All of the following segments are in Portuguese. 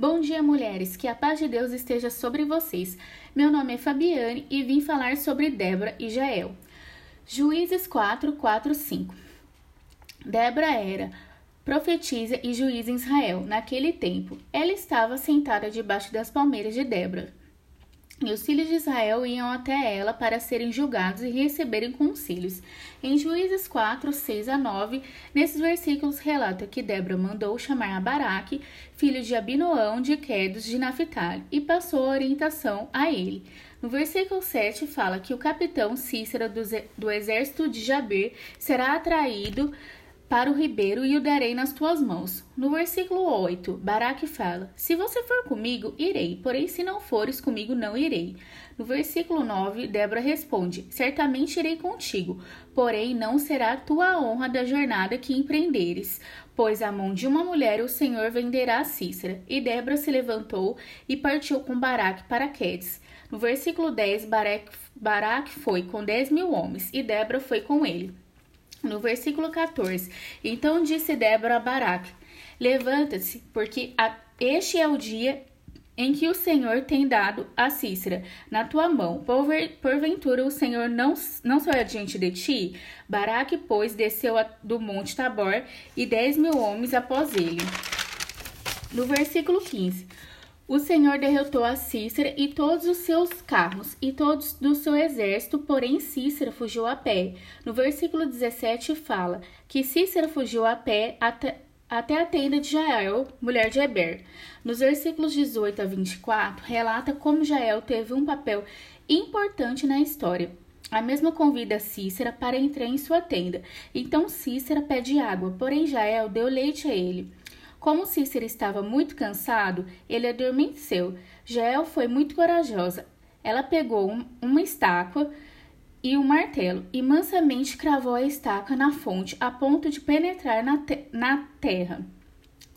Bom dia, mulheres. Que a paz de Deus esteja sobre vocês. Meu nome é Fabiane e vim falar sobre Débora e Jael. Juízes 4, 4, 5. Débora era profetisa e juiz em Israel. Naquele tempo, ela estava sentada debaixo das palmeiras de Débora, e os filhos de Israel iam até ela para serem julgados e receberem conselhos. Em Juízes 4, 6 a 9, nesses versículos relata que Débora mandou chamar a Baraque, filho de Abinoão de Quedos de Naphtali, e passou a orientação a ele. No versículo 7 fala que o capitão Cícera do, exército de Jaber será atraído para o ribeiro e o darei nas tuas mãos. No versículo 8, Baraque fala: Se você for comigo, irei, porém se não fores comigo, não irei. No versículo 9, Débora responde: Certamente irei contigo, porém não será tua honra da jornada que empreenderes, pois a mão de uma mulher o Senhor venderá a Cícera. E Débora se levantou e partiu com Baraque para Quedes. No versículo 10, Baraque, Baraque foi com dez mil homens, e Débora foi com ele. No versículo 14, então disse Débora a Baraque: Levanta-se, porque este é o dia em que o Senhor tem dado a Cícera na tua mão. Porventura o Senhor não, não saiu adiante de ti? Baraque, pois, desceu do monte Tabor e dez mil homens após ele. No versículo 15. O Senhor derrotou a Cícera e todos os seus carros e todos do seu exército, porém Cícera fugiu a pé. No versículo 17 fala que Cícera fugiu a pé até, até a tenda de Jael, mulher de Eber. Nos versículos 18 a 24, relata como Jael teve um papel importante na história. A mesma convida Cícera para entrar em sua tenda. Então Cícera pede água, porém Jael deu leite a ele. Como Cícero estava muito cansado, ele adormeceu. Jael foi muito corajosa. Ela pegou uma estaca e um martelo e mansamente cravou a estaca na fonte a ponto de penetrar na, te na terra.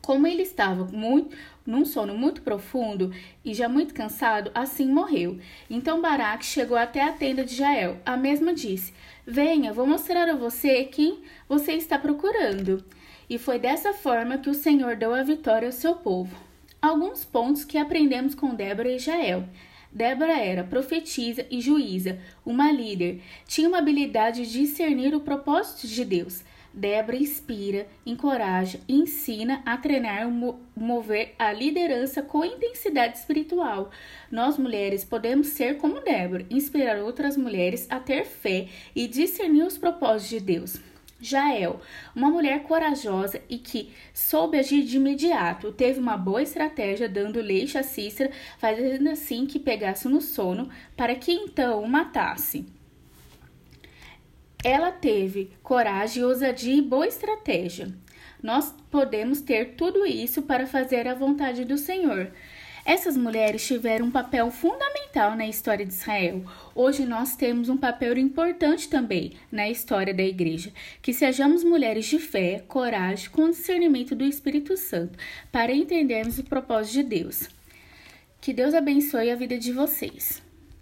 Como ele estava muito, num sono muito profundo e já muito cansado, assim morreu. Então Baraque chegou até a tenda de Jael. A mesma disse: Venha, vou mostrar a você quem você está procurando e foi dessa forma que o Senhor deu a vitória ao seu povo. Alguns pontos que aprendemos com Débora e Jael. Débora era profetisa e juíza, uma líder, tinha uma habilidade de discernir o propósito de Deus. Débora inspira, encoraja e ensina a treinar mover a liderança com intensidade espiritual. Nós mulheres podemos ser como Débora, inspirar outras mulheres a ter fé e discernir os propósitos de Deus. Jael, uma mulher corajosa e que soube agir de imediato, teve uma boa estratégia dando leite a Cícera, fazendo assim que pegasse no sono, para que então o matasse. Ela teve coragem, ousadia e boa estratégia. Nós podemos ter tudo isso para fazer a vontade do Senhor. Essas mulheres tiveram um papel fundamental na história de Israel. Hoje nós temos um papel importante também na história da igreja. Que sejamos mulheres de fé, coragem, com discernimento do Espírito Santo, para entendermos o propósito de Deus. Que Deus abençoe a vida de vocês.